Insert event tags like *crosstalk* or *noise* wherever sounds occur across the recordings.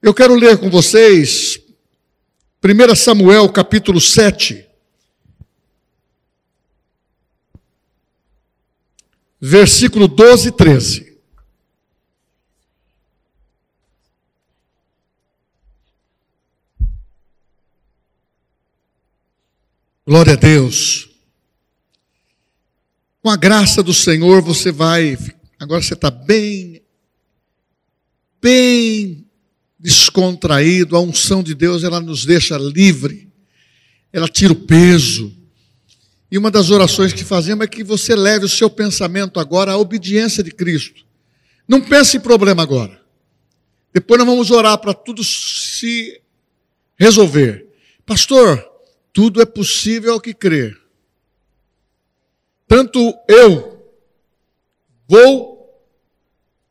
Eu quero ler com vocês 1 Samuel capítulo 7. Versículo 12 e 13. Glória a Deus. Com a graça do Senhor, você vai. Agora você está bem, bem descontraído, a unção de Deus ela nos deixa livre, ela tira o peso. E uma das orações que fazemos é que você leve o seu pensamento agora à obediência de Cristo. Não pense em problema agora. Depois nós vamos orar para tudo se resolver. Pastor, tudo é possível ao que crer. Tanto eu vou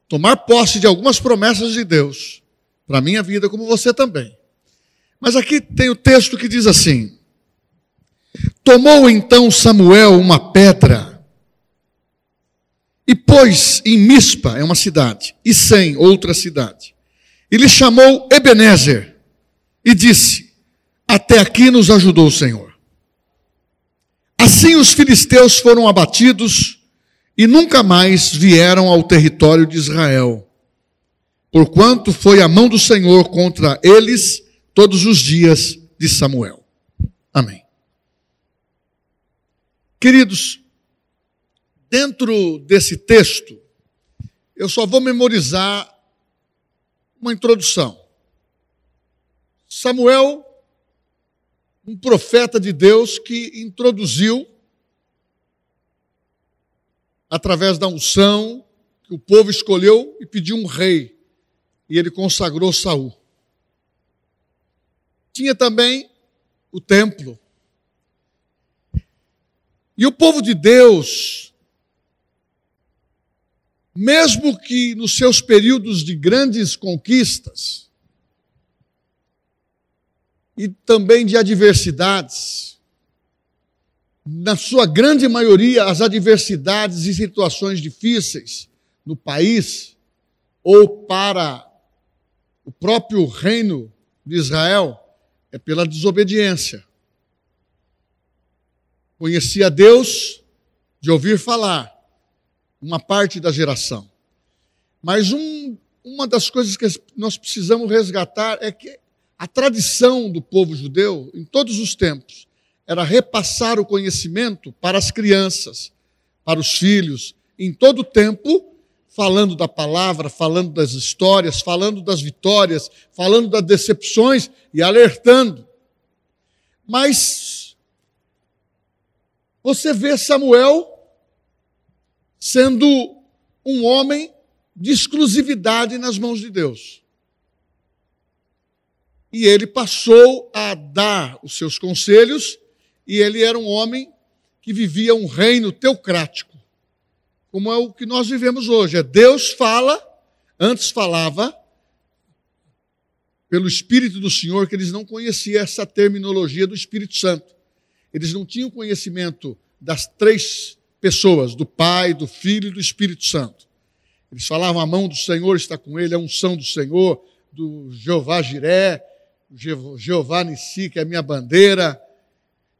tomar posse de algumas promessas de Deus, para a minha vida, como você também. Mas aqui tem o texto que diz assim: Tomou então Samuel uma pedra e pôs em Mispa, é uma cidade, e sem outra cidade. E lhe chamou Ebenezer e disse: Até aqui nos ajudou o Senhor. Assim os filisteus foram abatidos e nunca mais vieram ao território de Israel porquanto foi a mão do Senhor contra eles todos os dias de Samuel. Amém. Queridos, dentro desse texto, eu só vou memorizar uma introdução. Samuel, um profeta de Deus que introduziu, através da unção, que o povo escolheu e pediu um rei e ele consagrou Saul. Tinha também o templo. E o povo de Deus, mesmo que nos seus períodos de grandes conquistas e também de adversidades, na sua grande maioria, as adversidades e situações difíceis no país ou para o próprio reino de Israel é pela desobediência. Conhecia Deus de ouvir falar, uma parte da geração. Mas um, uma das coisas que nós precisamos resgatar é que a tradição do povo judeu, em todos os tempos, era repassar o conhecimento para as crianças, para os filhos, em todo o tempo, falando da palavra, falando das histórias, falando das vitórias, falando das decepções e alertando. Mas você vê Samuel sendo um homem de exclusividade nas mãos de Deus. E ele passou a dar os seus conselhos, e ele era um homem que vivia um reino teocrático como é o que nós vivemos hoje. É Deus fala, antes falava, pelo Espírito do Senhor, que eles não conheciam essa terminologia do Espírito Santo. Eles não tinham conhecimento das três pessoas, do Pai, do Filho e do Espírito Santo. Eles falavam, a mão do Senhor está com ele, a unção do Senhor, do Jeová Jiré, Jeová Nissi, que é a minha bandeira,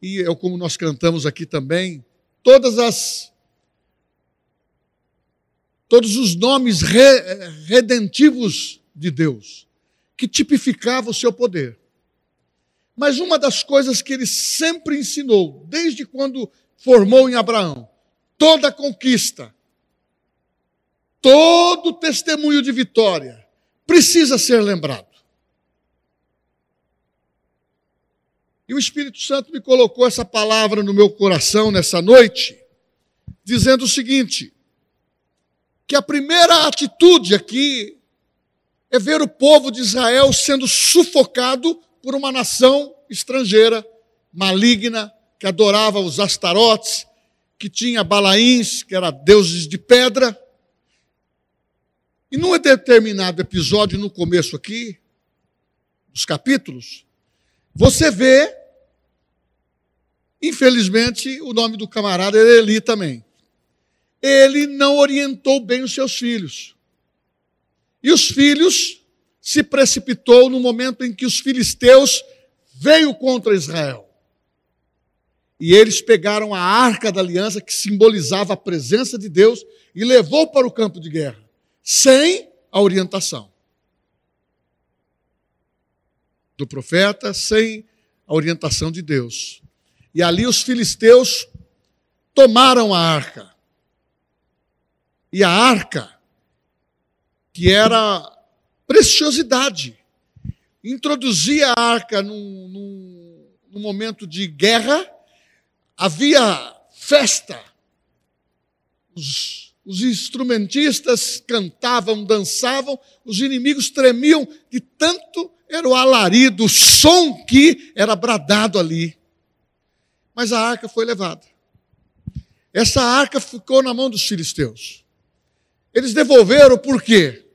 e é como nós cantamos aqui também, todas as todos os nomes re, redentivos de Deus, que tipificavam o seu poder. Mas uma das coisas que ele sempre ensinou, desde quando formou em Abraão, toda conquista, todo testemunho de vitória, precisa ser lembrado. E o Espírito Santo me colocou essa palavra no meu coração nessa noite, dizendo o seguinte: que a primeira atitude aqui é ver o povo de Israel sendo sufocado por uma nação estrangeira, maligna, que adorava os astarotes, que tinha balaíns, que eram deuses de pedra. E num determinado episódio, no começo aqui, dos capítulos, você vê, infelizmente, o nome do camarada era Eli também ele não orientou bem os seus filhos. E os filhos se precipitou no momento em que os filisteus veio contra Israel. E eles pegaram a arca da aliança, que simbolizava a presença de Deus, e levou para o campo de guerra, sem a orientação do profeta, sem a orientação de Deus. E ali os filisteus tomaram a arca. E a arca, que era preciosidade, introduzia a arca num, num, num momento de guerra, havia festa, os, os instrumentistas cantavam, dançavam, os inimigos tremiam de tanto era o alarido, o som que era bradado ali. Mas a arca foi levada. Essa arca ficou na mão dos filisteus. Eles devolveram por quê?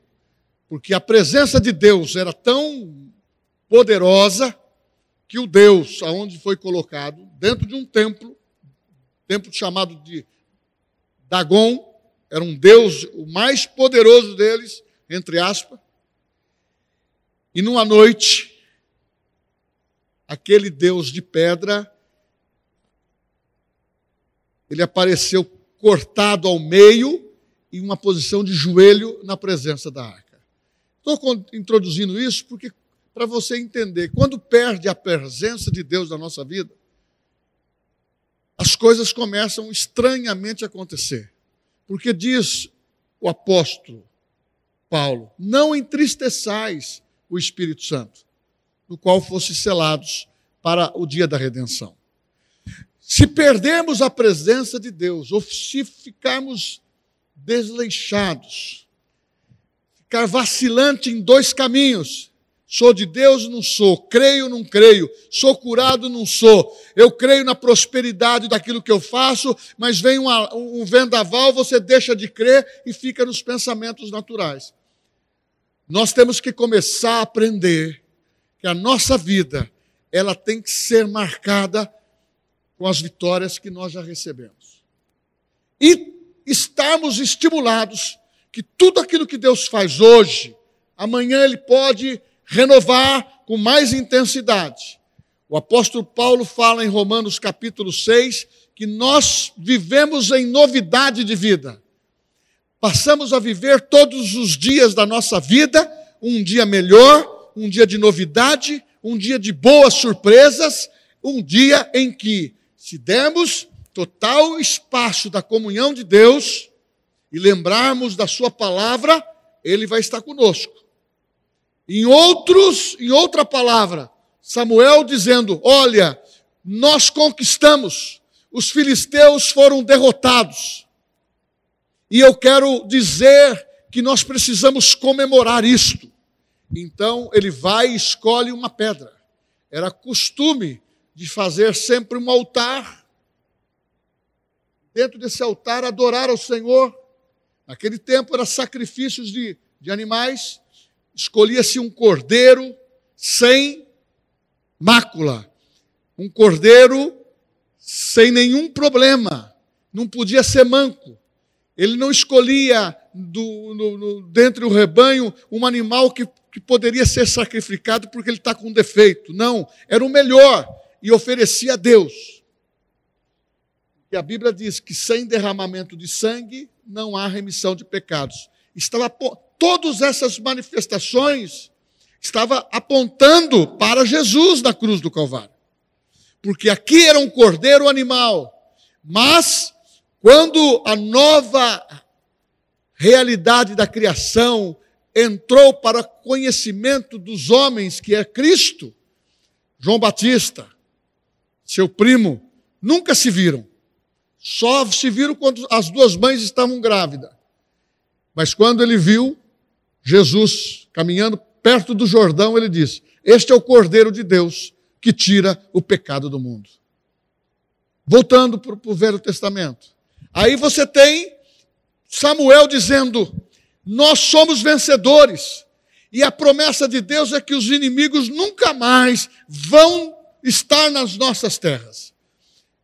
Porque a presença de Deus era tão poderosa que o Deus, aonde foi colocado, dentro de um templo, templo chamado de Dagon, era um Deus o mais poderoso deles, entre aspas, e numa noite, aquele Deus de pedra, ele apareceu cortado ao meio, em uma posição de joelho na presença da arca. Estou introduzindo isso porque para você entender, quando perde a presença de Deus na nossa vida, as coisas começam estranhamente a acontecer. Porque diz o apóstolo Paulo: não entristeçais o Espírito Santo, no qual fosse selados para o dia da redenção. Se perdermos a presença de Deus, ou se ficarmos desleixados, ficar vacilante em dois caminhos, Sou de Deus, não sou. Creio, não creio. Sou curado, não sou. Eu creio na prosperidade daquilo que eu faço, mas vem um, vendaval, você deixa de crer e fica nos pensamentos naturais. Nós temos que começar a aprender que a nossa vida, ela tem que ser marcada com as vitórias que nós já recebemos. E estarmos estimulados que tudo aquilo que Deus faz hoje, amanhã Ele pode renovar com mais intensidade. O apóstolo Paulo fala em Romanos capítulo 6 que nós vivemos em novidade de vida passamos a viver todos os dias da nossa vida um dia melhor, um dia de novidade, um dia de boas surpresas, um dia em que, se dermos total espaço da comunhão de Deus e lembrarmos da Sua palavra, Ele vai estar conosco. Em outros, em outra palavra, Samuel dizendo: Olha, nós conquistamos, os filisteus foram derrotados. E eu quero dizer que nós precisamos comemorar isto. Então ele vai e escolhe uma pedra. Era costume de fazer sempre um altar. Dentro desse altar, adorar ao Senhor. Naquele tempo, eram sacrifícios de, de animais. Escolhia-se um cordeiro sem mácula. Um cordeiro sem nenhum problema. Não podia ser manco. Ele não escolhia do, no, no, dentre do rebanho um animal que, que poderia ser sacrificado porque ele está com defeito. Não, era o melhor e oferecia a Deus. E a Bíblia diz que sem derramamento de sangue não há remissão de pecados. Estava todas essas manifestações estava apontando para Jesus na cruz do Calvário. Porque aqui era um cordeiro animal, mas quando a nova realidade da criação entrou para conhecimento dos homens, que é Cristo, João Batista, seu primo, nunca se viram. Só se viram quando as duas mães estavam grávidas. Mas quando ele viu Jesus caminhando perto do Jordão, ele disse: Este é o Cordeiro de Deus que tira o pecado do mundo. Voltando para o Velho Testamento. Aí você tem Samuel dizendo: Nós somos vencedores. E a promessa de Deus é que os inimigos nunca mais vão estar nas nossas terras.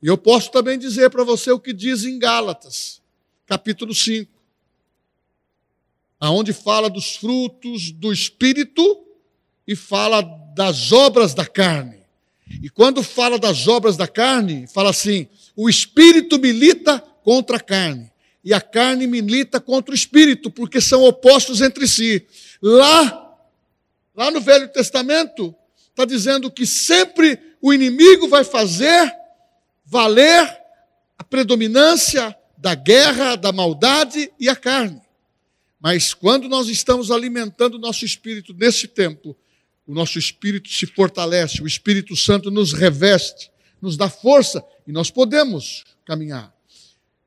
E eu posso também dizer para você o que diz em Gálatas, capítulo 5, aonde fala dos frutos do espírito e fala das obras da carne. E quando fala das obras da carne, fala assim: o espírito milita contra a carne, e a carne milita contra o espírito, porque são opostos entre si. Lá, lá no Velho Testamento, está dizendo que sempre o inimigo vai fazer valer a predominância da guerra, da maldade e a carne. Mas quando nós estamos alimentando o nosso espírito nesse tempo, o nosso espírito se fortalece, o Espírito Santo nos reveste, nos dá força e nós podemos caminhar.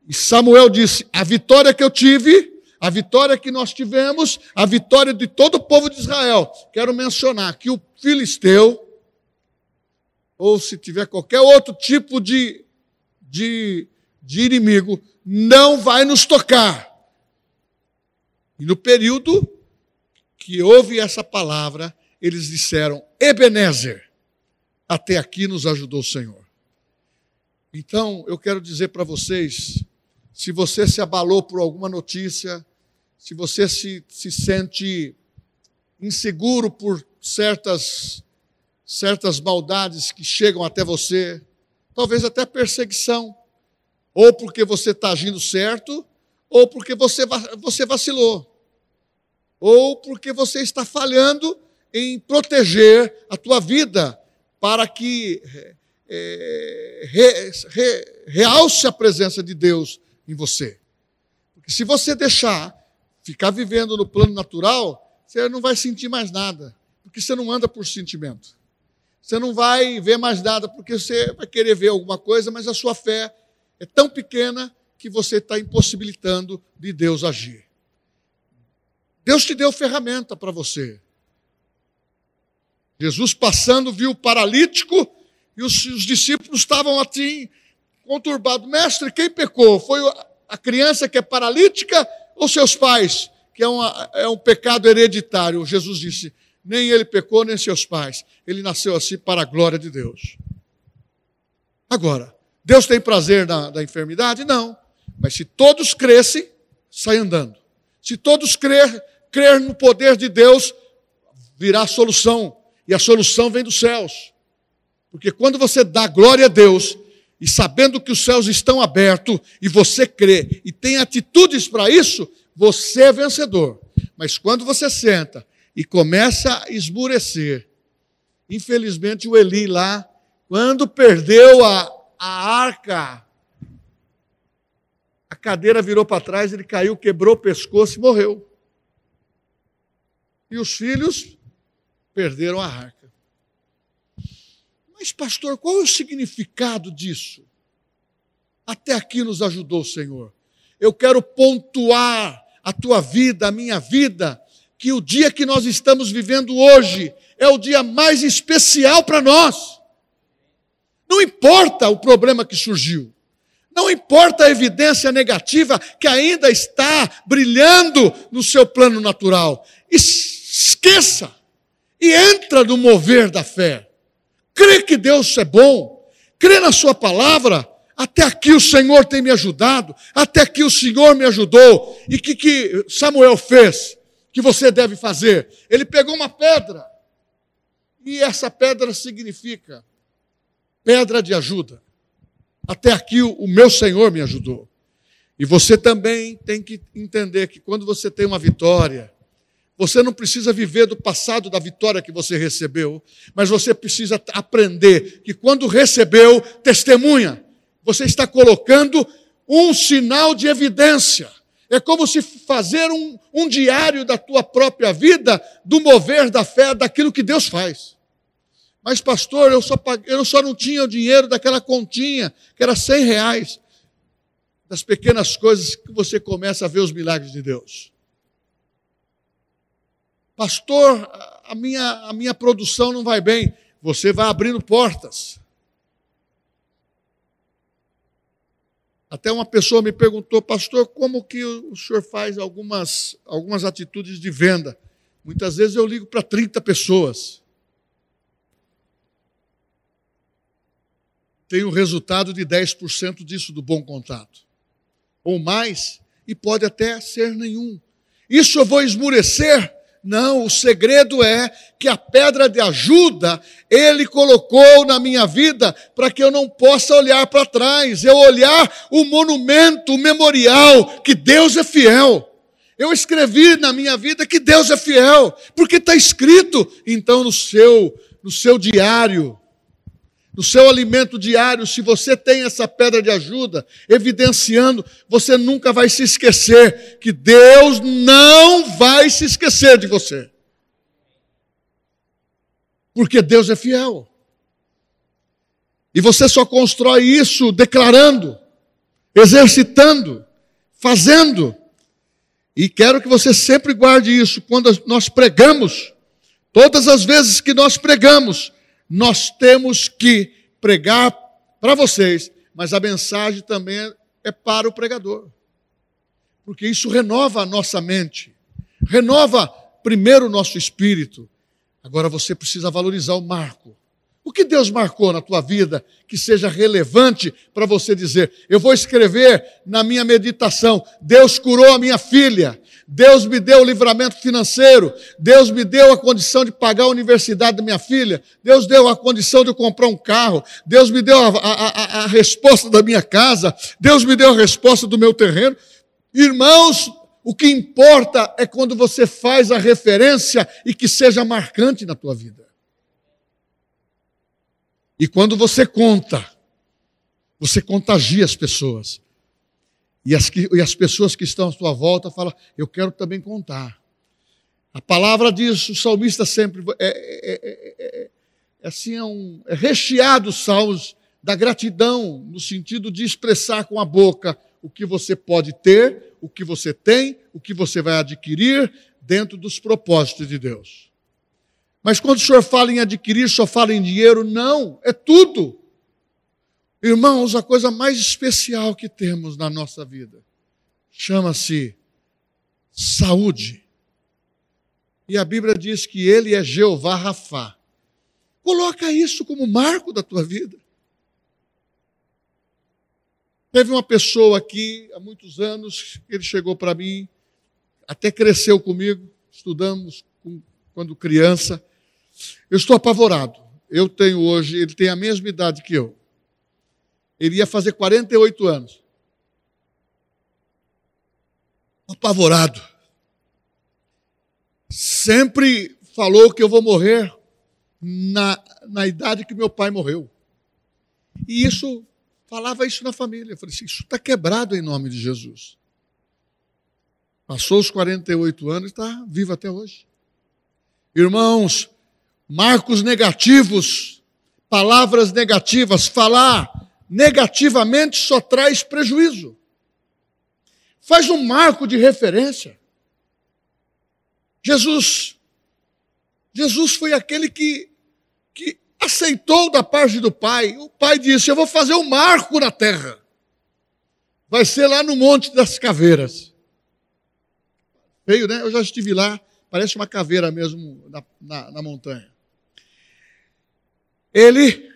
E Samuel disse: A vitória que eu tive, a vitória que nós tivemos, a vitória de todo o povo de Israel. Quero mencionar que o filisteu, ou se tiver qualquer outro tipo de, de, de inimigo, não vai nos tocar. E no período que houve essa palavra, eles disseram: Ebenezer, até aqui nos ajudou o Senhor. Então, eu quero dizer para vocês: se você se abalou por alguma notícia, se você se, se sente inseguro por certas, certas maldades que chegam até você, talvez até perseguição, ou porque você está agindo certo, ou porque você, você vacilou, ou porque você está falhando em proteger a tua vida para que é, re, re, realce a presença de Deus em você. Porque se você deixar ficar vivendo no plano natural, você não vai sentir mais nada, porque você não anda por sentimento. Você não vai ver mais nada, porque você vai querer ver alguma coisa, mas a sua fé é tão pequena que você está impossibilitando de Deus agir. Deus te deu ferramenta para você. Jesus passando viu o paralítico e os, os discípulos estavam assim, conturbados. Mestre, quem pecou? Foi a criança que é paralítica ou seus pais? Que é, uma, é um pecado hereditário. Jesus disse: nem ele pecou, nem seus pais. Ele nasceu assim para a glória de Deus. Agora, Deus tem prazer na, na enfermidade? Não. Mas se todos crescem, sai andando. Se todos crer, crer no poder de Deus, virá solução. E a solução vem dos céus. Porque quando você dá glória a Deus, e sabendo que os céus estão abertos, e você crê, e tem atitudes para isso, você é vencedor. Mas quando você senta e começa a esmurecer, infelizmente o Eli lá, quando perdeu a, a arca, a cadeira virou para trás, ele caiu, quebrou o pescoço e morreu. E os filhos perderam a arca. Mas, pastor, qual é o significado disso? Até aqui nos ajudou o Senhor. Eu quero pontuar a tua vida, a minha vida, que o dia que nós estamos vivendo hoje é o dia mais especial para nós. Não importa o problema que surgiu, não importa a evidência negativa que ainda está brilhando no seu plano natural, esqueça e entra no mover da fé. Crê que Deus é bom, crê na Sua palavra. Até aqui o Senhor tem me ajudado, até aqui o Senhor me ajudou. E o que, que Samuel fez? Que você deve fazer? Ele pegou uma pedra, e essa pedra significa pedra de ajuda. Até aqui o, meu Senhor me ajudou. E você também tem que entender que quando você tem uma vitória, você não precisa viver do passado da vitória que você recebeu, mas você precisa aprender que quando recebeu, testemunha. Você está colocando um sinal de evidência. É como se fazer um, um diário da tua própria vida, do mover da fé, daquilo que Deus faz. Mas, pastor, eu só, paguei, eu só não tinha o dinheiro daquela continha, que era 100 reais. Das pequenas coisas que você começa a ver os milagres de Deus. Pastor, a minha, a minha produção não vai bem. Você vai abrindo portas. Até uma pessoa me perguntou, pastor, como que o senhor faz algumas, algumas atitudes de venda? Muitas vezes eu ligo para 30 pessoas. Tenho o resultado de 10% disso do bom contato. Ou mais, e pode até ser nenhum. Isso eu vou esmurecer Não, o segredo é que a pedra de ajuda ele colocou na minha vida para que eu não possa olhar para trás, eu olhar o monumento, o memorial que Deus é fiel. Eu escrevi na minha vida que Deus é fiel, porque está escrito então no seu no seu diário no seu alimento diário, se você tem essa pedra de ajuda, evidenciando, você nunca vai se esquecer que Deus não vai se esquecer de você. Porque Deus é fiel. E você só constrói isso declarando, exercitando, fazendo. E quero que você sempre guarde isso quando nós pregamos. Todas as vezes que nós pregamos, nós temos que pregar para vocês, mas a mensagem também é para o pregador. Porque isso renova a nossa mente, renova primeiro o nosso espírito. Agora você precisa valorizar o marco. O que Deus marcou na tua vida que seja relevante para você dizer? Eu vou escrever na minha meditação: Deus curou a minha filha, Deus me deu o livramento financeiro, Deus me deu a condição de pagar a universidade da minha filha, Deus deu a condição de eu comprar um carro, Deus me deu a, a, a, a resposta da minha casa, Deus me deu a resposta do meu terreno. Irmãos, o que importa é quando você faz a referência e que seja marcante na tua vida. E quando você conta, você contagia as pessoas. E as, que, e as pessoas que estão à sua volta falam: Eu quero também contar. A palavra diz, o salmista sempre é, é, é, é assim, é, um, é recheado os salmos da gratidão, no sentido de expressar com a boca o que você pode ter, o que você tem, o que você vai adquirir dentro dos propósitos de Deus. Mas quando o senhor fala em adquirir, só fala em dinheiro? Não, é tudo. Irmãos, a coisa mais especial que temos na nossa vida chama-se saúde. E a Bíblia diz que ele é Jeová Rafá. Coloca isso como marco da tua vida. Teve uma pessoa aqui há muitos anos, ele chegou para mim, até cresceu comigo, estudamos com, quando criança. Eu estou apavorado. Eu tenho hoje, ele tem a mesma idade que eu. Ele ia fazer 48 anos. Apavorado. Sempre falou que eu vou morrer na, na idade que meu pai morreu. E isso, falava isso na família. Eu falei assim: isso está quebrado em nome de Jesus. Passou os 48 anos e está vivo até hoje. Irmãos, marcos negativos, palavras negativas, falar negativamente só traz prejuízo. Faz um marco de referência. Jesus, Jesus foi aquele que, que aceitou da parte do Pai. O Pai disse: Eu vou fazer um marco na terra. Vai ser lá no Monte das Caveiras. Feio, né? Eu já estive lá, parece uma caveira mesmo na, na, na montanha. Ele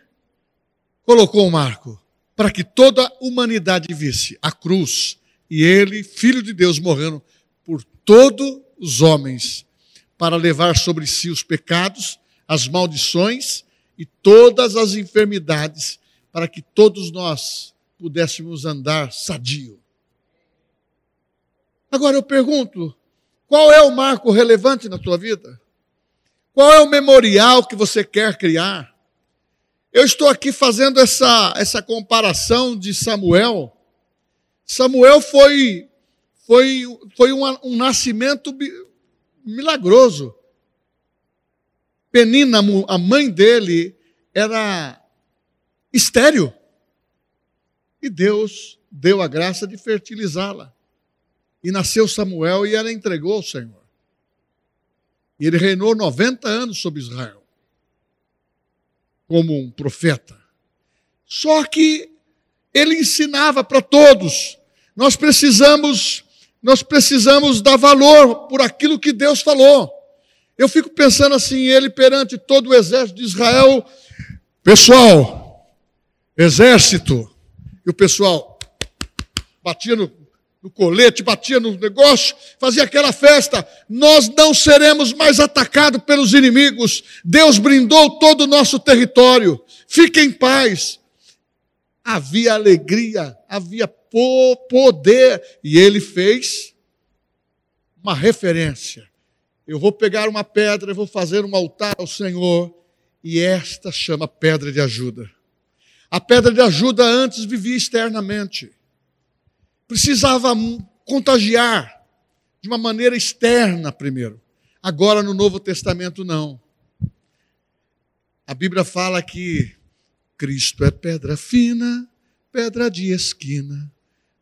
colocou um marco para que toda a humanidade visse a cruz e ele, filho de Deus, morrendo por todos os homens, para levar sobre si os pecados, as maldições e todas as enfermidades, para que todos nós pudéssemos andar sadio. Agora eu pergunto: qual é o marco relevante na tua vida? Qual é o memorial que você quer criar? Eu estou aqui fazendo essa, essa comparação de Samuel. Samuel foi, foi, foi um, nascimento milagroso. Penina, a mãe dele, era estéreo. E Deus deu a graça de fertilizá-la. E nasceu Samuel e ela entregou ao Senhor. E ele reinou 90 anos sobre Israel como um profeta. Só que ele ensinava para todos. Nós precisamos nós precisamos dar valor por aquilo que Deus falou. Eu fico pensando assim, ele perante todo o exército de Israel, pessoal, exército, e o pessoal batia no, no colete, batia no negócio, fazia aquela festa. Nós não seremos mais atacados pelos inimigos. Deus brindou todo o nosso território. Fique em paz. Havia alegria, havia poder, e ele fez uma referência. Eu vou pegar uma pedra, eu vou fazer um altar ao Senhor, e esta chama pedra de ajuda. A pedra de ajuda antes vivia externamente. Precisava contagiar de uma maneira externa primeiro. Agora no Novo Testamento não. A Bíblia fala que Cristo é pedra fina, pedra de esquina,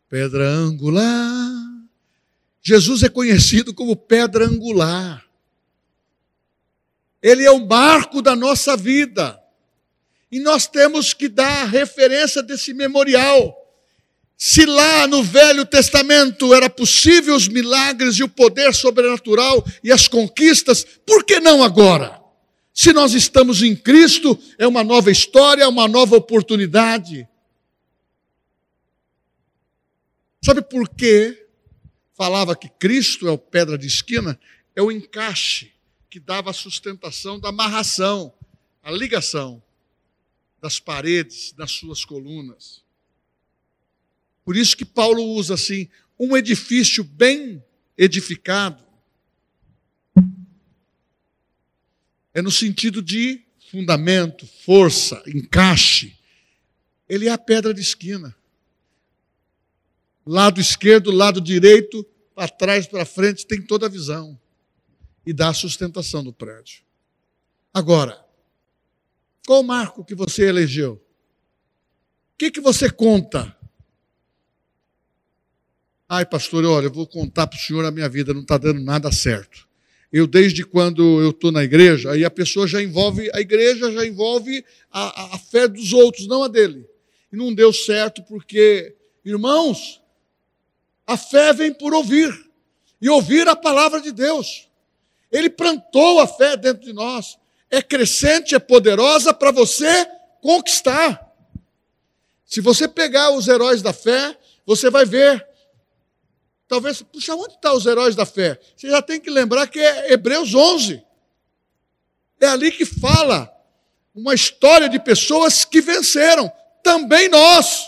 pedra angular. Jesus é conhecido como pedra angular. Ele é o marco da nossa vida. E nós temos que dar a referência desse memorial. Se lá no Velho Testamento era possível os milagres e o poder sobrenatural e as conquistas, por que não agora? Se nós estamos em Cristo, é uma nova história, uma nova oportunidade. Sabe por que falava que Cristo é o pedra de esquina? É o encaixe que dava a sustentação da amarração, a ligação das paredes, das suas colunas. Por isso que Paulo usa assim, um edifício bem edificado. É no sentido de fundamento, força, encaixe. Ele é a pedra de esquina. Lado esquerdo, lado direito, para trás, para frente, tem toda a visão. E dá a sustentação do prédio. Agora, qual o marco que você elegeu? O que, que você conta? Ai, pastor, olha, eu vou contar para o senhor a minha vida, não está dando nada certo. Eu, desde quando eu estou na igreja, aí a pessoa já envolve, a igreja já envolve a, a, a fé dos outros, não a dele. E não deu certo porque, irmãos, a fé vem por ouvir, e ouvir a palavra de Deus. Ele plantou a fé dentro de nós é crescente, é poderosa para você conquistar. Se você pegar os heróis da fé, você vai ver. Talvez, puxa, onde estão tá os heróis da fé? Você já tem que lembrar que é Hebreus 11. É ali que fala uma história de pessoas que venceram, também nós.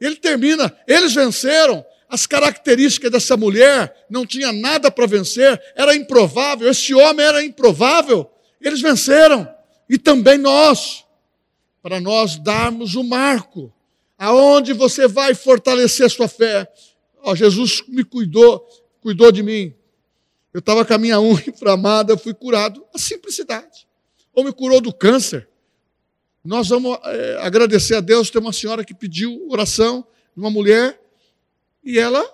Ele termina, eles venceram, as características dessa mulher não tinha nada para vencer, era improvável, esse homem era improvável, eles venceram. E também nós. Para nós darmos o marco. Aonde você vai fortalecer sua fé? Oh, Jesus me cuidou, cuidou de mim. Eu estava com a minha *laughs* unha inflamada, eu fui curado. A simplicidade. Ou me curou do câncer. Nós vamos é, agradecer a Deus. Tem uma senhora que pediu oração, uma mulher, e ela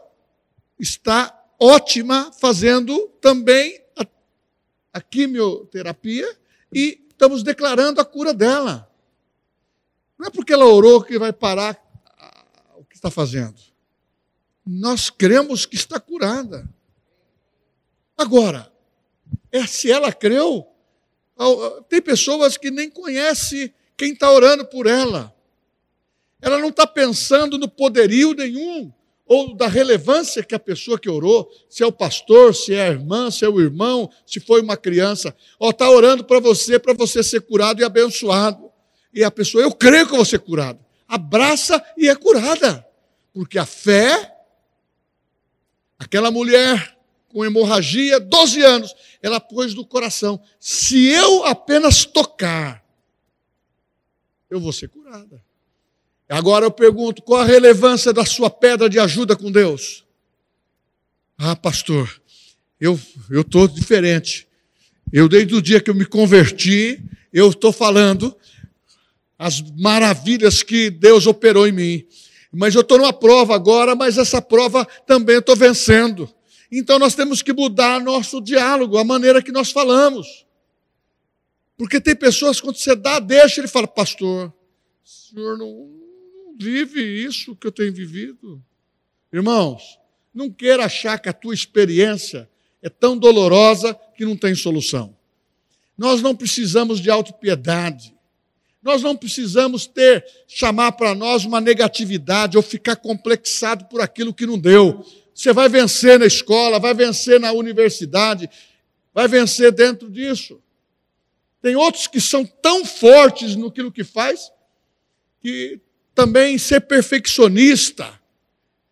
está ótima fazendo também a quimioterapia e estamos declarando a cura dela. Não é porque ela orou que vai parar o que está fazendo. Nós cremos que está curada. Agora, é se ela creu, tem pessoas que nem conhecem quem está orando por ela. Ela não está pensando no poderio nenhum ou da relevância que a pessoa que orou, se é o pastor, se é a irmã, se é o irmão, se foi uma criança, está orando para você, para você ser curado e abençoado. E a pessoa, eu creio que eu vou ser curado. Abraça e é curada. Porque a fé, aquela mulher com hemorragia, 12 anos, ela pôs no coração: se eu apenas tocar, eu vou ser curada. Agora eu pergunto: qual a relevância da sua pedra de ajuda com Deus? Ah, pastor, eu estou diferente. Eu, desde o dia que eu me converti, eu estou falando as maravilhas que Deus operou em mim. Mas eu estou numa prova agora, mas essa prova também estou vencendo. Então nós temos que mudar nosso diálogo, a maneira que nós falamos. Porque tem pessoas, quando você dá, deixa, ele fala, pastor, o senhor não, vive isso que eu tenho vivido. Irmãos, não queira achar que a tua experiência é tão dolorosa que não tem solução. Nós não precisamos de autopiedade. Nós não precisamos ter, chamar para nós uma negatividade ou ficar complexado por aquilo que não deu. Você vai vencer na escola, vai vencer na universidade, vai vencer dentro disso. Tem outros que são tão fortes no que faz que também ser perfeccionista,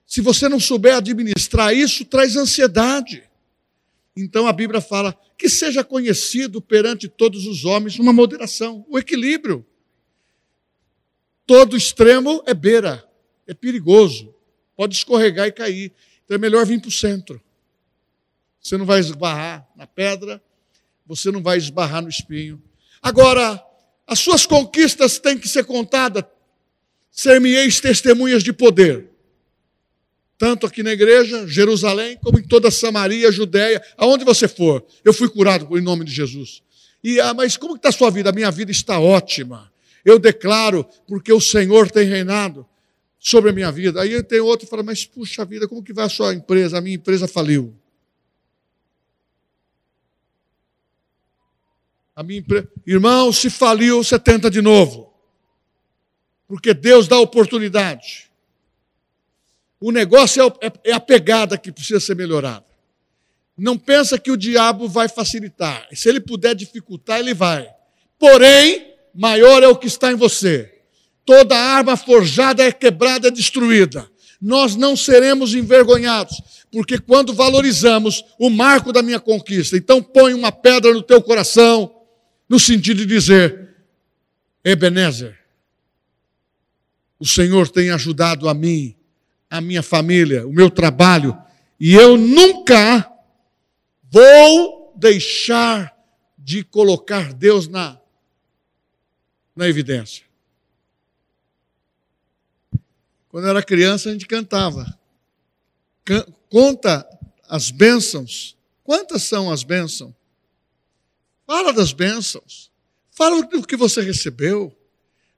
se você não souber administrar isso, traz ansiedade. Então a Bíblia fala que seja conhecido perante todos os homens uma moderação, o equilíbrio. Todo extremo é beira, é perigoso, pode escorregar e cair. Então é melhor vir para o centro. Você não vai esbarrar na pedra, você não vai esbarrar no espinho. Agora, as suas conquistas têm que ser contadas. Ser-me-eis testemunhas de poder. Tanto aqui na igreja, Jerusalém, como em toda Samaria, Judéia, aonde você for. Eu fui curado em nome de Jesus. E, ah, mas como está a sua vida? A minha vida está ótima. Eu declaro, porque o Senhor tem reinado sobre a minha vida. Aí tem outro que fala, mas puxa vida, como que vai a sua empresa? A minha empresa faliu. A minha empresa. Irmão, se faliu, você tenta de novo. Porque Deus dá oportunidade. O negócio é, é, é a pegada que precisa ser melhorada. Não pensa que o diabo vai facilitar. Se ele puder dificultar, ele vai. Porém, maior é o que está em você. Toda arma forjada é quebrada, é destruída. Nós não seremos envergonhados, porque quando valorizamos o marco da minha conquista, então põe uma pedra no teu coração, no sentido de dizer: Ebenezer, o Senhor tem ajudado a mim, a minha família, o meu trabalho, e eu nunca vou deixar de colocar Deus na, na evidência. Quando era criança, a gente cantava. Conta as bênçãos. Quantas são as bênçãos? Fala das bênçãos. Fala do que você recebeu.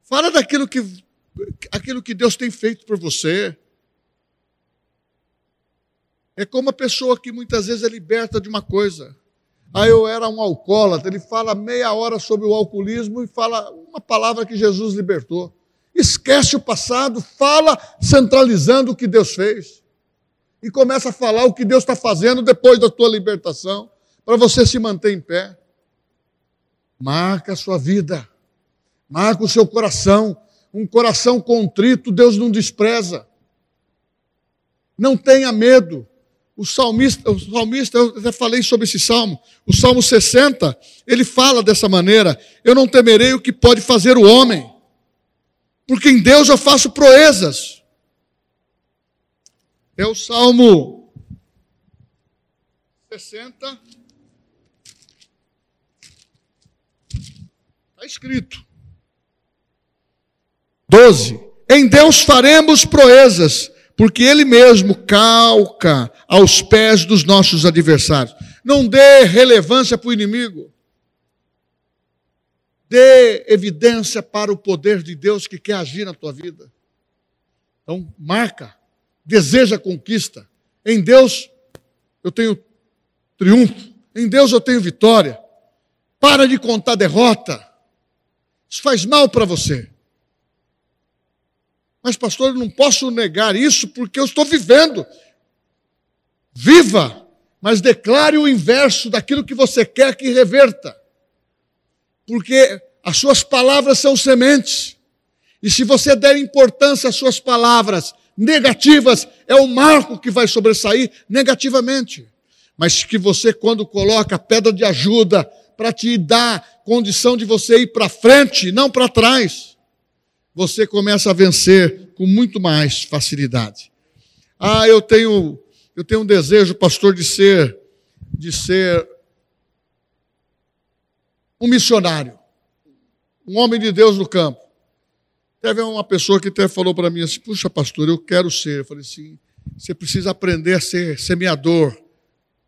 Fala daquilo que, aquilo que Deus tem feito por você. É como a pessoa que muitas vezes é liberta de uma coisa. Aí eu era um alcoólatra, ele fala meia hora sobre o alcoolismo e fala uma palavra que Jesus libertou. Esquece o passado, fala centralizando o que Deus fez. E começa a falar o que Deus está fazendo depois da tua libertação, para você se manter em pé. Marca a sua vida, marca o seu coração. Um coração contrito, Deus não despreza. Não tenha medo. O salmista, o salmista, eu até falei sobre esse salmo, o salmo 60, ele fala dessa maneira: Eu não temerei o que pode fazer o homem, porque em Deus eu faço proezas. É o salmo 60, Está escrito. 12. Em Deus faremos proezas, porque Ele mesmo calca aos pés dos nossos adversários. Não dê relevância para o inimigo. Dê evidência para o poder de Deus que quer agir na tua vida. Então, marca, deseja conquista. Em Deus eu tenho triunfo. Em Deus eu tenho vitória. Para de contar derrota. Isso faz mal para você. Mas, pastor, eu não posso negar isso porque eu estou vivendo. Viva, mas declare o inverso daquilo que você quer que reverta. Porque as suas palavras são sementes. E se você der importância às suas palavras negativas, é o marco que vai sobressair negativamente. Mas que você, quando coloca pedra de ajuda, para te dar condição de você ir para frente, não para trás. Você começa a vencer com muito mais facilidade. Ah, eu tenho eu tenho um desejo, pastor, de ser de ser um missionário, um homem de Deus no campo. Teve uma pessoa que até falou para mim assim: Puxa, pastor, eu quero ser. Eu falei assim: Você precisa aprender a ser semeador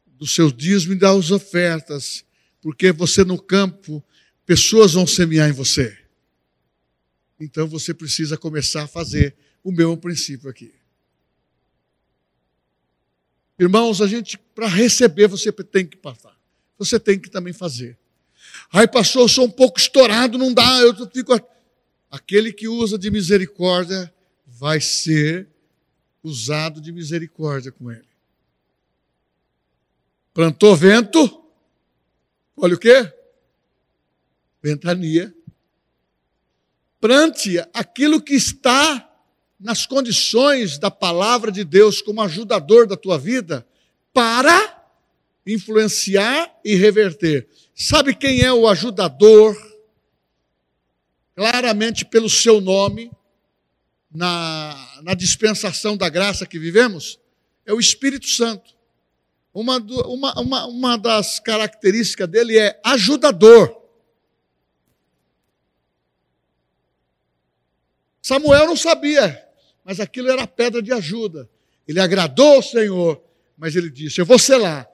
dos seus dízimos e das ofertas porque você no campo, pessoas vão semear em você. Então você precisa começar a fazer o mesmo princípio aqui. Irmãos, a gente, para receber, você tem que passar. Você tem que também fazer. Aí, pastor, eu sou um pouco estourado, não dá, eu fico. aquele que usa de misericórdia vai ser usado de misericórdia com ele. Plantou vento, olha o quê? Ventania. Plante aquilo que está nas condições da palavra de Deus como ajudador da tua vida para influenciar e reverter. Sabe quem é o ajudador? Claramente pelo seu nome, na, na dispensação da graça que vivemos, é o Espírito Santo. Uma, uma, uma, uma das características dele é ajudador. Samuel não sabia, mas aquilo era pedra de ajuda. Ele agradou ao Senhor, mas ele disse: Eu vou selar.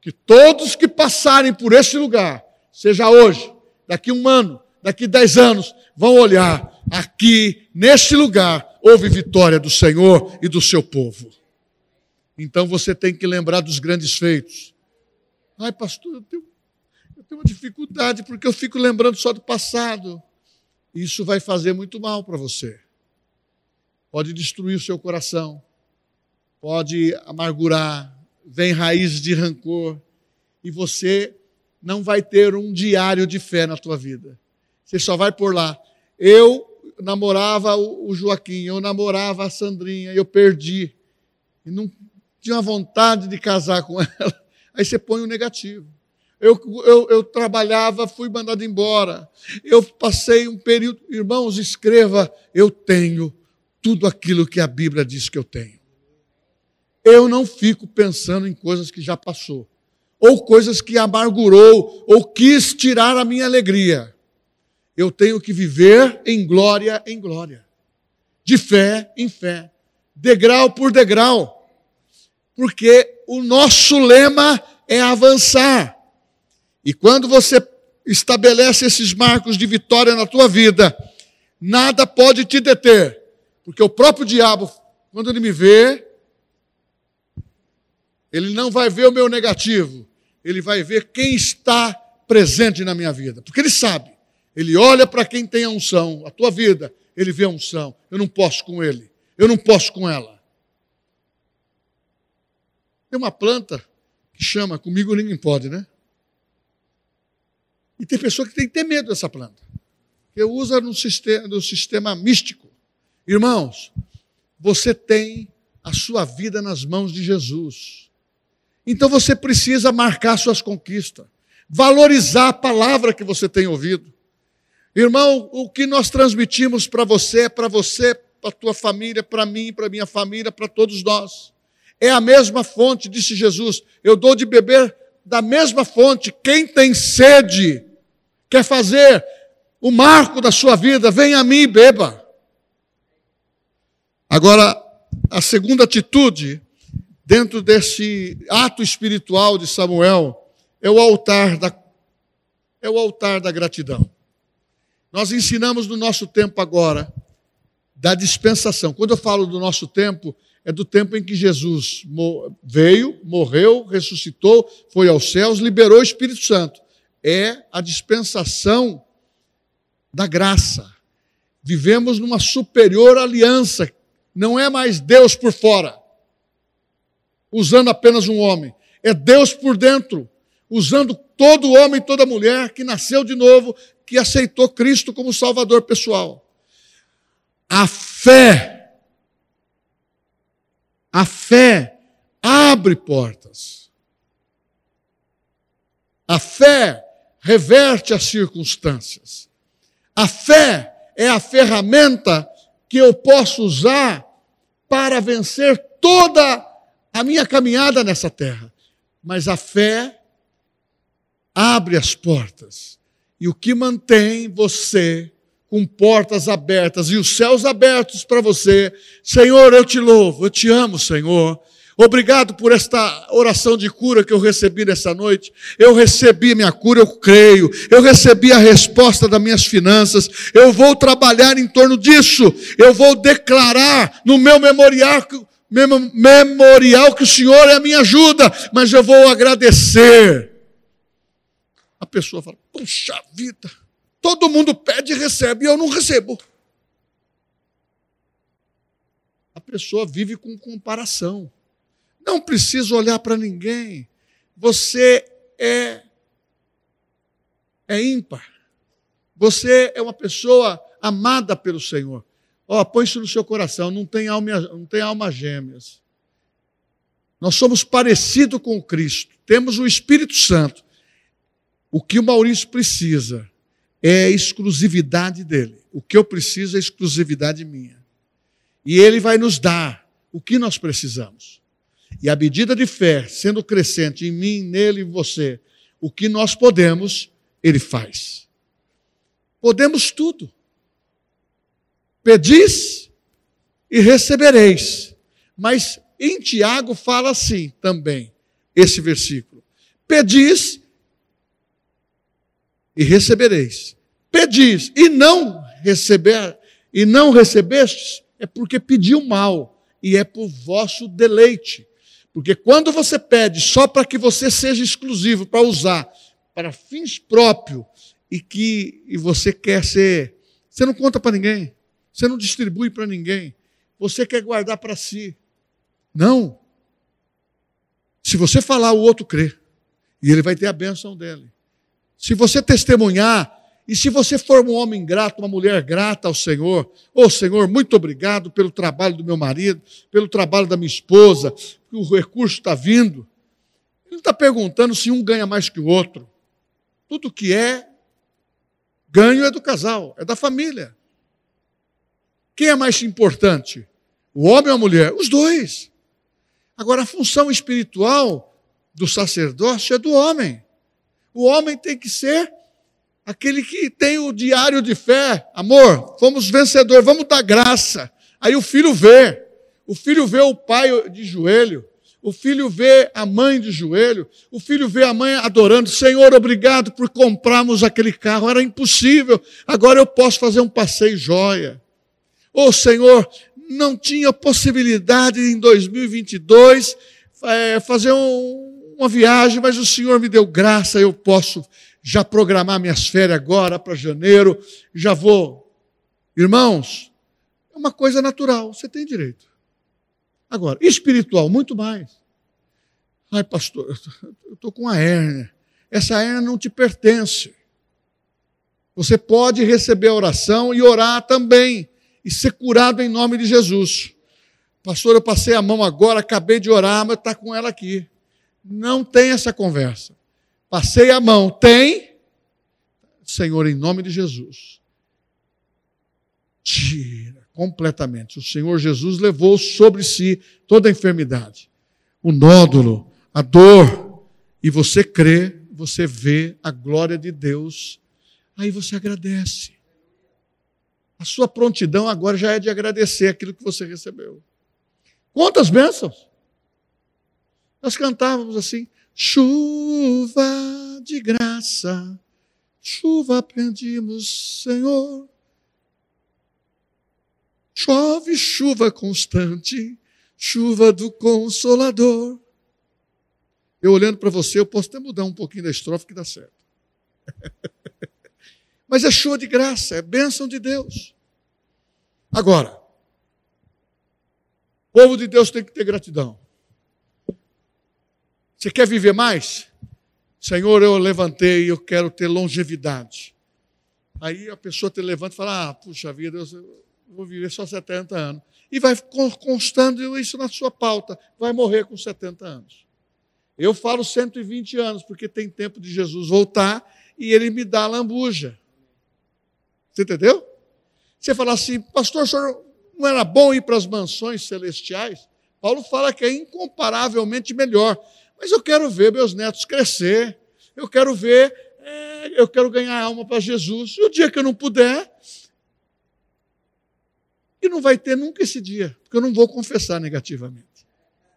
que todos que passarem por esse lugar, seja hoje, daqui um ano, daqui dez anos, vão olhar aqui, neste lugar, houve vitória do Senhor e do seu povo. Então você tem que lembrar dos grandes feitos. Ai, pastor, eu tenho, eu tenho uma dificuldade porque eu fico lembrando só do passado. Isso vai fazer muito mal para você. Pode destruir o seu coração, pode amargurar, vem raízes de rancor, e você não vai ter um diário de fé na tua vida. Você só vai por lá. Eu namorava o Joaquim, eu namorava a Sandrinha, eu perdi. E não tinha vontade de casar com *laughs* ela. Aí você põe o negativo. Eu, eu, eu, trabalhava, fui mandado embora. Eu passei um período. Irmãos, escreva: eu tenho tudo aquilo que a Bíblia diz que eu tenho. Eu não fico pensando em coisas que já passou, ou coisas que amargurou, ou quis tirar a minha alegria eu tenho que viver em glória em glória, de fé em fé, degrau por degrau, porque o nosso lema é avançar. E quando você estabelece esses marcos de vitória na tua vida, nada pode te deter, porque o próprio diabo, quando ele me vê, ele não vai ver o meu negativo, ele vai ver quem está presente na minha vida, porque ele sabe ele olha para quem tem a unção, a tua vida, ele vê a unção. Eu não posso com ele, eu não posso com ela. Tem uma planta que chama Comigo Ninguém Pode, né? E tem pessoa que tem que ter medo dessa planta, que usa no sistema, no sistema místico. Irmãos, você tem a sua vida nas mãos de Jesus. Então você precisa marcar suas conquistas, valorizar a palavra que você tem ouvido. Irmão, o que nós transmitimos para você, para você, para tua família, para mim, para minha família, para todos nós. É a mesma fonte, disse Jesus. Eu dou de beber da mesma fonte. Quem tem sede, quer fazer o marco da sua vida, vem a mim e beba. Agora, a segunda atitude, dentro desse ato espiritual de Samuel, é o altar da, é o altar da gratidão. Nós ensinamos no nosso tempo agora da dispensação. Quando eu falo do nosso tempo, é do tempo em que Jesus veio, morreu, ressuscitou, foi aos céus, liberou o Espírito Santo. É a dispensação da graça. Vivemos numa superior aliança. Não é mais Deus por fora, usando apenas um homem. É Deus por dentro, usando todo homem e toda mulher que nasceu de novo que aceitou Cristo como Salvador pessoal. A fé, a fé abre portas. A fé reverte as circunstâncias. A fé é a ferramenta que eu posso usar para vencer toda a minha caminhada nessa terra. Mas a fé abre as portas. E o que mantém você com portas abertas e os céus abertos para você, Senhor, eu te louvo, eu te amo, Senhor. Obrigado por esta oração de cura que eu recebi nessa noite. Eu recebi minha cura, eu creio. Eu recebi a resposta das minhas finanças. Eu vou trabalhar em torno disso. Eu vou declarar no meu memorial, memorial que o Senhor é a minha ajuda, mas eu vou agradecer a pessoa fala: Puxa vida, todo mundo pede e recebe, e eu não recebo. A pessoa vive com comparação. Não precisa olhar para ninguém. Você é é ímpar. Você é uma pessoa amada pelo Senhor. Ó, oh, põe isso no seu coração, não tem alma, não tem alma gêmeas. Nós somos parecidos com Cristo, temos o Espírito Santo. O que o Maurício precisa é exclusividade dele. O que eu preciso é exclusividade minha. E ele vai nos dar o que nós precisamos. E a medida de fé, sendo crescente em mim, nele e você, o que nós podemos, ele faz. Podemos tudo. Pedis e recebereis. Mas em Tiago fala assim também, esse versículo: Pedis e recebereis. Pedis e não receber e não recebestes é porque pediu mal e é por vosso deleite. Porque quando você pede só para que você seja exclusivo para usar para fins próprios e que e você quer ser, você não conta para ninguém, você não distribui para ninguém, você quer guardar para si. Não. Se você falar, o outro crê. E ele vai ter a bênção dele. Se você testemunhar, e se você for um homem grato, uma mulher grata ao Senhor, ô oh, Senhor, muito obrigado pelo trabalho do meu marido, pelo trabalho da minha esposa, que o recurso está vindo. Ele não está perguntando se um ganha mais que o outro. Tudo que é ganho é do casal, é da família. Quem é mais importante? O homem ou a mulher? Os dois. Agora, a função espiritual do sacerdócio é do homem. O homem tem que ser aquele que tem o diário de fé. Amor, fomos vencedores, vamos dar graça. Aí o filho vê. O filho vê o pai de joelho. O filho vê a mãe de joelho. O filho vê a mãe adorando. Senhor, obrigado por comprarmos aquele carro. Era impossível. Agora eu posso fazer um passeio joia. Ô oh, Senhor, não tinha possibilidade em 2022 é, fazer um, uma viagem, mas o Senhor me deu graça, eu posso já programar minhas férias agora para janeiro, já vou. Irmãos, é uma coisa natural, você tem direito. Agora, espiritual, muito mais. Ai, pastor, eu estou com a hérnia. Essa hérnia não te pertence. Você pode receber a oração e orar também e ser curado em nome de Jesus. Pastor, eu passei a mão agora, acabei de orar, mas está com ela aqui. Não tem essa conversa. Passei a mão, tem? Senhor, em nome de Jesus. Tira completamente. O Senhor Jesus levou sobre si toda a enfermidade, o nódulo, a dor. E você crê, você vê a glória de Deus. Aí você agradece. A sua prontidão agora já é de agradecer aquilo que você recebeu. Quantas bênçãos! Nós cantávamos assim: chuva de graça, chuva pedimos, Senhor. Chove chuva constante, chuva do Consolador. Eu olhando para você, eu posso até mudar um pouquinho da estrofe que dá certo. *laughs* Mas é show de graça, é bênção de Deus. Agora, o povo de Deus tem que ter gratidão. Você quer viver mais? Senhor, eu levantei eu quero ter longevidade. Aí a pessoa te levanta e fala: Ah, puxa vida, eu vou viver só 70 anos. E vai constando isso na sua pauta. Vai morrer com 70 anos. Eu falo 120 anos, porque tem tempo de Jesus voltar e ele me dá a lambuja. Você entendeu? Você fala assim, pastor, senhor não era bom ir para as mansões celestiais? Paulo fala que é incomparavelmente melhor. Mas eu quero ver meus netos crescer, eu quero ver, é, eu quero ganhar alma para Jesus. E o dia que eu não puder, e não vai ter nunca esse dia, porque eu não vou confessar negativamente.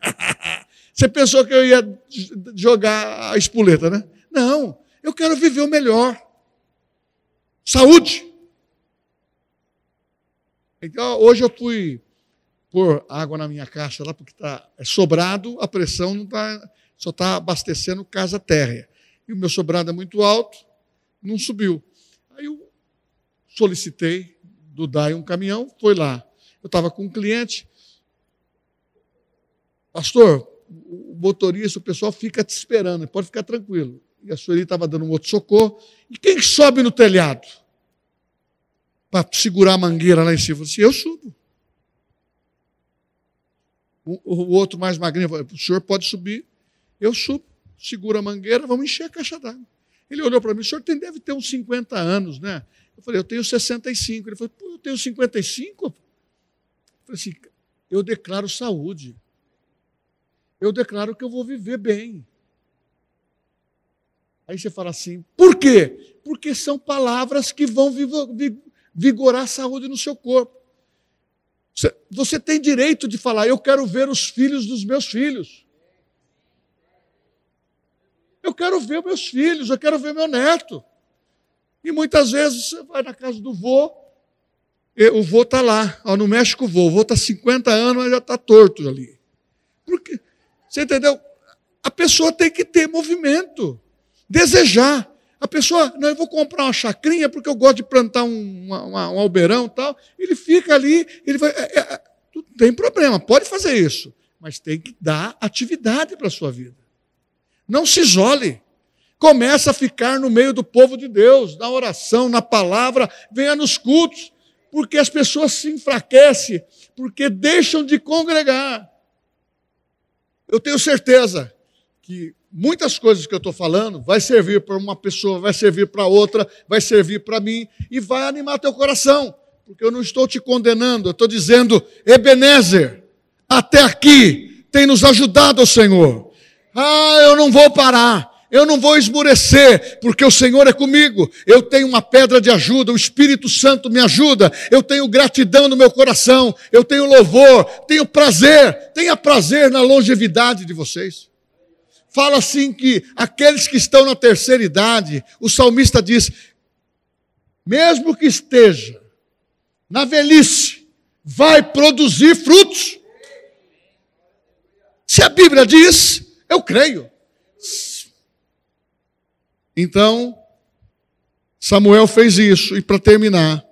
*laughs* Você pensou que eu ia jogar a espoleta, né? Não, eu quero viver o melhor. Saúde. Então, hoje eu fui pôr água na minha caixa lá, porque está é sobrado, a pressão não está, só está abastecendo casa térrea. E o meu sobrado é muito alto, não subiu. Aí eu solicitei do DAI um caminhão, foi lá. Eu estava com um cliente. Pastor, o motorista, o pessoal fica te esperando, pode ficar tranquilo. E a Sueli estava dando um outro socorro. E quem sobe no telhado? Para segurar a mangueira lá em cima. Eu disse, eu subo. O, o outro mais magrinho falou, o senhor pode subir. Eu subo, seguro a mangueira, vamos encher a caixa d'água. Ele olhou para mim, o senhor tem, deve ter uns 50 anos, né? Eu falei, eu tenho 65. Ele falou, eu tenho 55? Eu falei assim, eu declaro saúde. Eu declaro que eu vou viver bem. Aí você fala assim, por quê? Porque são palavras que vão vigorar a saúde no seu corpo. Você tem direito de falar, eu quero ver os filhos dos meus filhos. Eu quero ver meus filhos, eu quero ver meu neto. E muitas vezes você vai na casa do vô, o vô está lá, ó, não mexe com o vô, o vô está 50 anos, mas já está torto ali. Porque, você entendeu? A pessoa tem que ter movimento, desejar. A pessoa, não, eu vou comprar uma chacrinha porque eu gosto de plantar um, uma, um albeirão e tal. Ele fica ali, ele vai. É, é, não tem problema, pode fazer isso, mas tem que dar atividade para a sua vida. Não se isole. Começa a ficar no meio do povo de Deus, na oração, na palavra, venha nos cultos, porque as pessoas se enfraquecem, porque deixam de congregar. Eu tenho certeza que muitas coisas que eu estou falando vai servir para uma pessoa, vai servir para outra, vai servir para mim e vai animar teu coração, porque eu não estou te condenando, eu estou dizendo, Ebenezer, até aqui tem nos ajudado o Senhor. Ah, eu não vou parar. Eu não vou esmurecer, porque o Senhor é comigo. Eu tenho uma pedra de ajuda, o Espírito Santo me ajuda. Eu tenho gratidão no meu coração, eu tenho louvor, tenho prazer. Tenha prazer na longevidade de vocês. Fala assim que aqueles que estão na terceira idade, o salmista diz: mesmo que esteja na velhice, vai produzir frutos. Se a Bíblia diz, eu creio. Então, Samuel fez isso, e para terminar,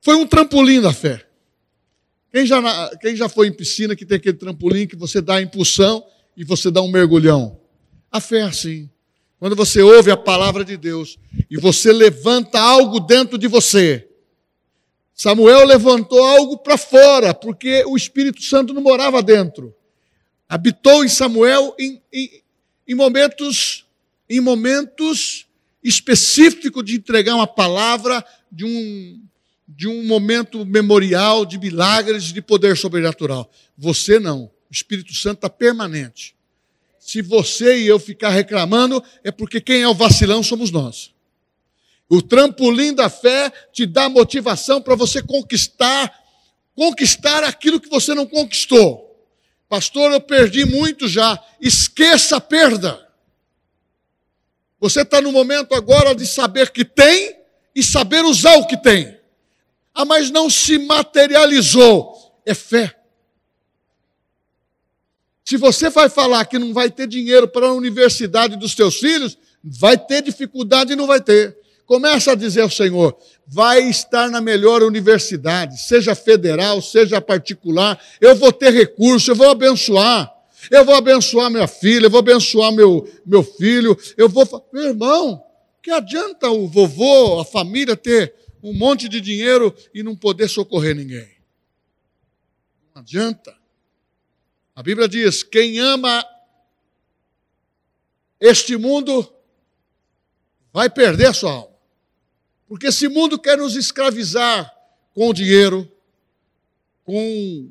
foi um trampolim da fé. Quem já, quem já foi em piscina que tem aquele trampolim que você dá impulsão e você dá um mergulhão? A fé é assim. Quando você ouve a palavra de Deus e você levanta algo dentro de você. Samuel levantou algo para fora, porque o Espírito Santo não morava dentro habitou em Samuel em, em, em momentos, em momentos específicos de entregar uma palavra de um, de um momento memorial de milagres de poder sobrenatural. Você não. O Espírito Santo está permanente. Se você e eu ficar reclamando, é porque quem é o vacilão somos nós. O trampolim da fé te dá motivação para você conquistar, conquistar aquilo que você não conquistou. Pastor, eu perdi muito já. Esqueça a perda. Você está no momento agora de saber que tem e saber usar o que tem. Ah, mas não se materializou. É fé. Se você vai falar que não vai ter dinheiro para a universidade dos teus filhos, vai ter dificuldade e não vai ter. Começa a dizer ao Senhor: vai estar na melhor universidade, seja federal, seja particular, eu vou ter recurso, eu vou abençoar. Eu vou abençoar minha filha, eu vou abençoar meu, meu filho, eu vou. Meu irmão, que adianta o vovô, a família ter um monte de dinheiro e não poder socorrer ninguém? Não adianta. A Bíblia diz: quem ama este mundo vai perder sua alma. Porque esse mundo quer nos escravizar com o dinheiro, com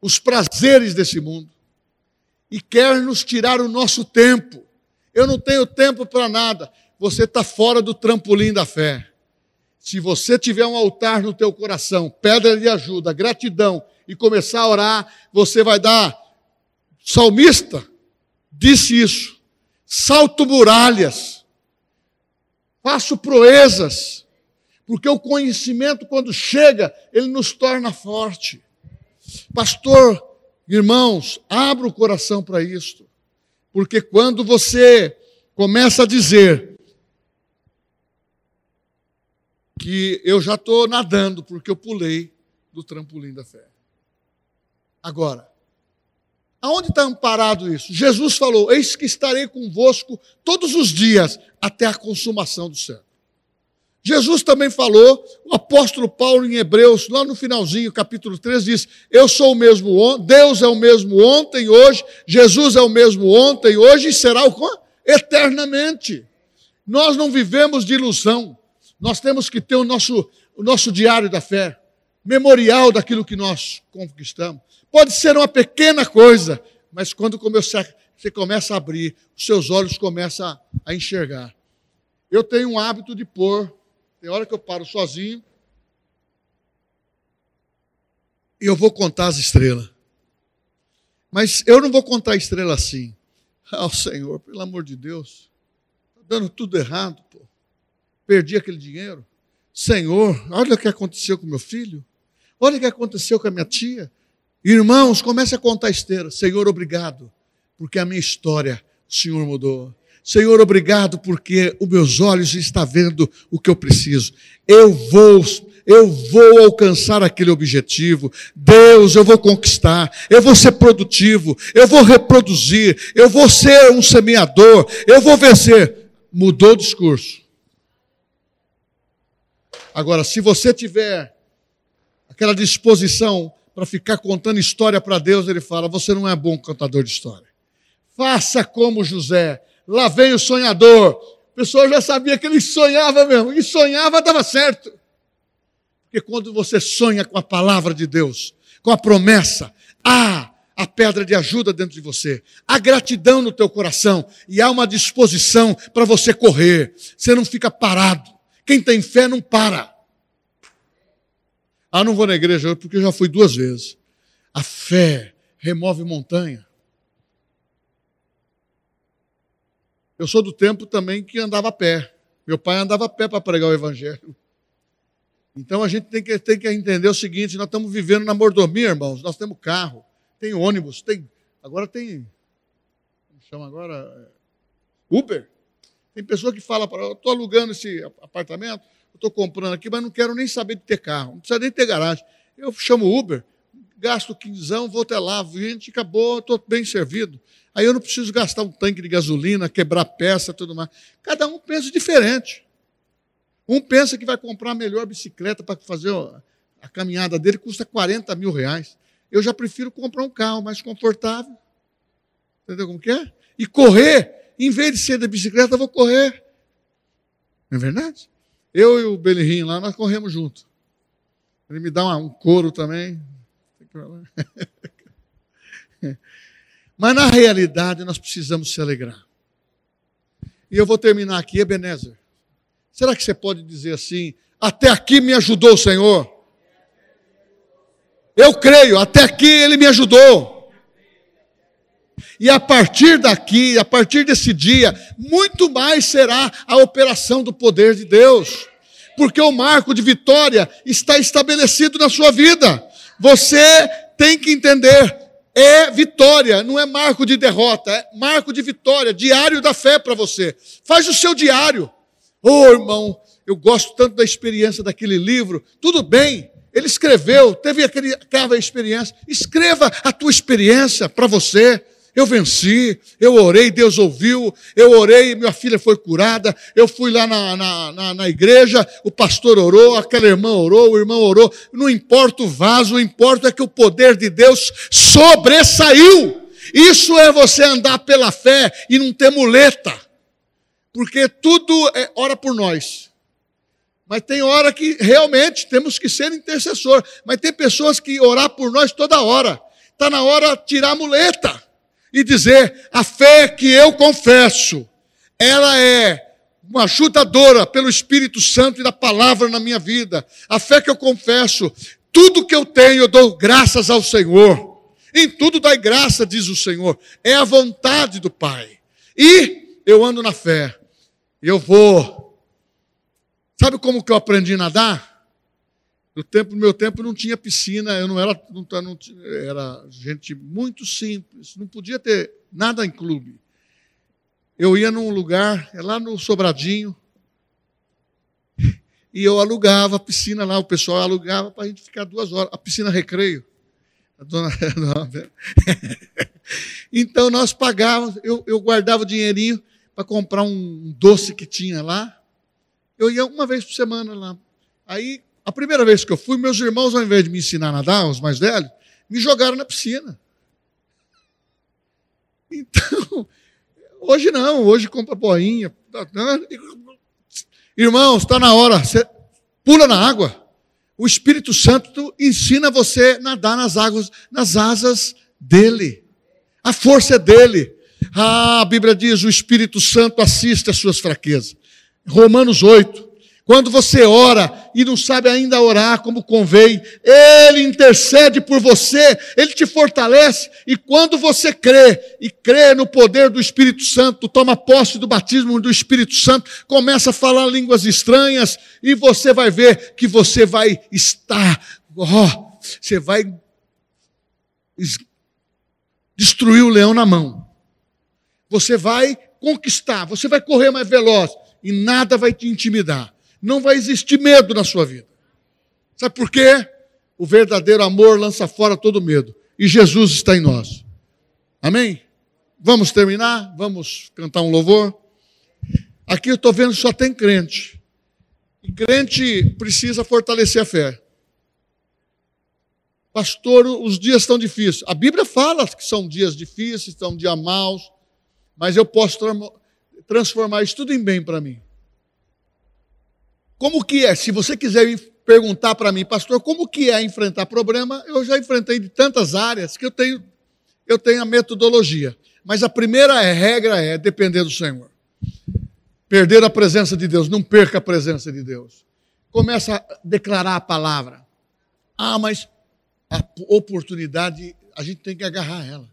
os prazeres desse mundo, e quer nos tirar o nosso tempo. Eu não tenho tempo para nada. Você está fora do trampolim da fé. Se você tiver um altar no teu coração, pedra de ajuda, gratidão, e começar a orar, você vai dar. Salmista disse isso. Salto muralhas faço proezas, porque o conhecimento, quando chega, ele nos torna forte. Pastor, irmãos, abra o coração para isto, porque quando você começa a dizer, que eu já estou nadando, porque eu pulei do trampolim da fé. Agora, aonde está amparado isso? Jesus falou: Eis que estarei convosco todos os dias, até a consumação do céu. Jesus também falou, o apóstolo Paulo em Hebreus, lá no finalzinho, capítulo 3, diz: Eu sou o mesmo, Deus é o mesmo ontem, hoje, Jesus é o mesmo ontem, hoje e será o eternamente. Nós não vivemos de ilusão. Nós temos que ter o nosso, o nosso diário da fé, memorial daquilo que nós conquistamos. Pode ser uma pequena coisa, mas quando você começa a abrir, os seus olhos começam a enxergar. Eu tenho um hábito de pôr, tem hora que eu paro sozinho, e eu vou contar as estrelas. Mas eu não vou contar a estrela assim. Ah, oh, Senhor, pelo amor de Deus, está dando tudo errado, pô perdi aquele dinheiro. Senhor, olha o que aconteceu com meu filho. Olha o que aconteceu com a minha tia. Irmãos, comece a contar esteira. Senhor, obrigado, porque a minha história o Senhor mudou. Senhor, obrigado, porque os meus olhos estão vendo o que eu preciso. Eu vou, eu vou alcançar aquele objetivo. Deus, eu vou conquistar. Eu vou ser produtivo. Eu vou reproduzir. Eu vou ser um semeador. Eu vou vencer. Mudou o discurso. Agora, se você tiver aquela disposição para ficar contando história para Deus, ele fala: você não é bom contador de história. Faça como José. Lá vem o sonhador. O pessoal já sabia que ele sonhava mesmo. E sonhava, dava certo. Porque quando você sonha com a palavra de Deus, com a promessa, há a pedra de ajuda dentro de você, há gratidão no teu coração e há uma disposição para você correr. Você não fica parado. Quem tem fé não para. Ah, não vou na igreja hoje porque eu já fui duas vezes. A fé remove montanha. Eu sou do tempo também que andava a pé. Meu pai andava a pé para pregar o evangelho. Então a gente tem que, tem que entender o seguinte: nós estamos vivendo na mordomia, irmãos. Nós temos carro, tem ônibus, tem. Agora tem. Chama agora? Uber. Tem pessoa que fala para eu estou alugando esse apartamento, estou comprando aqui, mas não quero nem saber de ter carro, não precisa nem ter garagem. Eu chamo Uber, gasto quinzão, vou até lá, gente, acabou, estou bem servido. Aí eu não preciso gastar um tanque de gasolina, quebrar peça, tudo mais. Cada um pensa diferente. Um pensa que vai comprar a melhor bicicleta para fazer a caminhada dele, custa 40 mil reais. Eu já prefiro comprar um carro mais confortável. Entendeu como que é? E correr em vez de ser da bicicleta, eu vou correr. Não é verdade? Eu e o Belinho lá, nós corremos juntos. Ele me dá um couro também. *laughs* Mas na realidade nós precisamos se alegrar. E eu vou terminar aqui, Ebenezer. Será que você pode dizer assim: até aqui me ajudou o Senhor? Eu creio, até aqui ele me ajudou. E a partir daqui, a partir desse dia, muito mais será a operação do poder de Deus. Porque o marco de vitória está estabelecido na sua vida. Você tem que entender, é vitória, não é marco de derrota, é marco de vitória, diário da fé para você. Faz o seu diário. Ô oh, irmão, eu gosto tanto da experiência daquele livro. Tudo bem, ele escreveu, teve aquele, aquela experiência. Escreva a tua experiência para você. Eu venci, eu orei, Deus ouviu, eu orei, minha filha foi curada, eu fui lá na, na, na, na, igreja, o pastor orou, aquela irmã orou, o irmão orou, não importa o vaso, o importa é que o poder de Deus sobressaiu. Isso é você andar pela fé e não ter muleta, porque tudo é ora por nós. Mas tem hora que realmente temos que ser intercessor, mas tem pessoas que orar por nós toda hora. Está na hora de tirar a muleta e dizer: a fé que eu confesso, ela é uma ajudadora pelo Espírito Santo e da palavra na minha vida. A fé que eu confesso, tudo que eu tenho, eu dou graças ao Senhor. Em tudo dai graça, diz o Senhor. É a vontade do Pai. E eu ando na fé. Eu vou. Sabe como que eu aprendi a nadar? No tempo, meu tempo não tinha piscina, eu não era, não, não, era gente muito simples, não podia ter nada em clube. Eu ia num lugar, é lá no Sobradinho, E eu alugava a piscina lá, o pessoal alugava para a gente ficar duas horas. A piscina recreio. A dona... *laughs* então nós pagávamos, eu, eu guardava o dinheirinho para comprar um doce que tinha lá. Eu ia uma vez por semana lá. Aí, a primeira vez que eu fui, meus irmãos, ao invés de me ensinar a nadar, os mais velhos, me jogaram na piscina. *laughs* Então, hoje não, hoje compra boinha. Irmãos, está na hora, você pula na água. O Espírito Santo ensina você a nadar nas águas, nas asas dele. A força é dele. Ah, a Bíblia diz: o Espírito Santo assiste às suas fraquezas. Romanos 8. Quando você ora e não sabe ainda orar como convém, Ele intercede por você, Ele te fortalece, e quando você crê, e crê no poder do Espírito Santo, toma posse do batismo do Espírito Santo, começa a falar línguas estranhas, e você vai ver que você vai estar, ó, você vai destruir o leão na mão. Você vai conquistar, você vai correr mais veloz, e nada vai te intimidar não vai existir medo na sua vida. Sabe por quê? O verdadeiro amor lança fora todo medo. E Jesus está em nós. Amém? Vamos terminar? Vamos cantar um louvor? Aqui eu estou vendo só tem crente. E crente precisa fortalecer a fé. Pastor, os dias estão difíceis. A Bíblia fala que são dias difíceis, são dias maus, mas eu posso transformar isso tudo em bem para mim. Como que é? Se você quiser perguntar para mim, pastor, como que é enfrentar problema? Eu já enfrentei de tantas áreas que eu tenho, eu tenho a metodologia. Mas a primeira é, regra é depender do Senhor. Perder a presença de Deus, não perca a presença de Deus. Começa a declarar a palavra. Ah, mas a oportunidade, a gente tem que agarrar ela.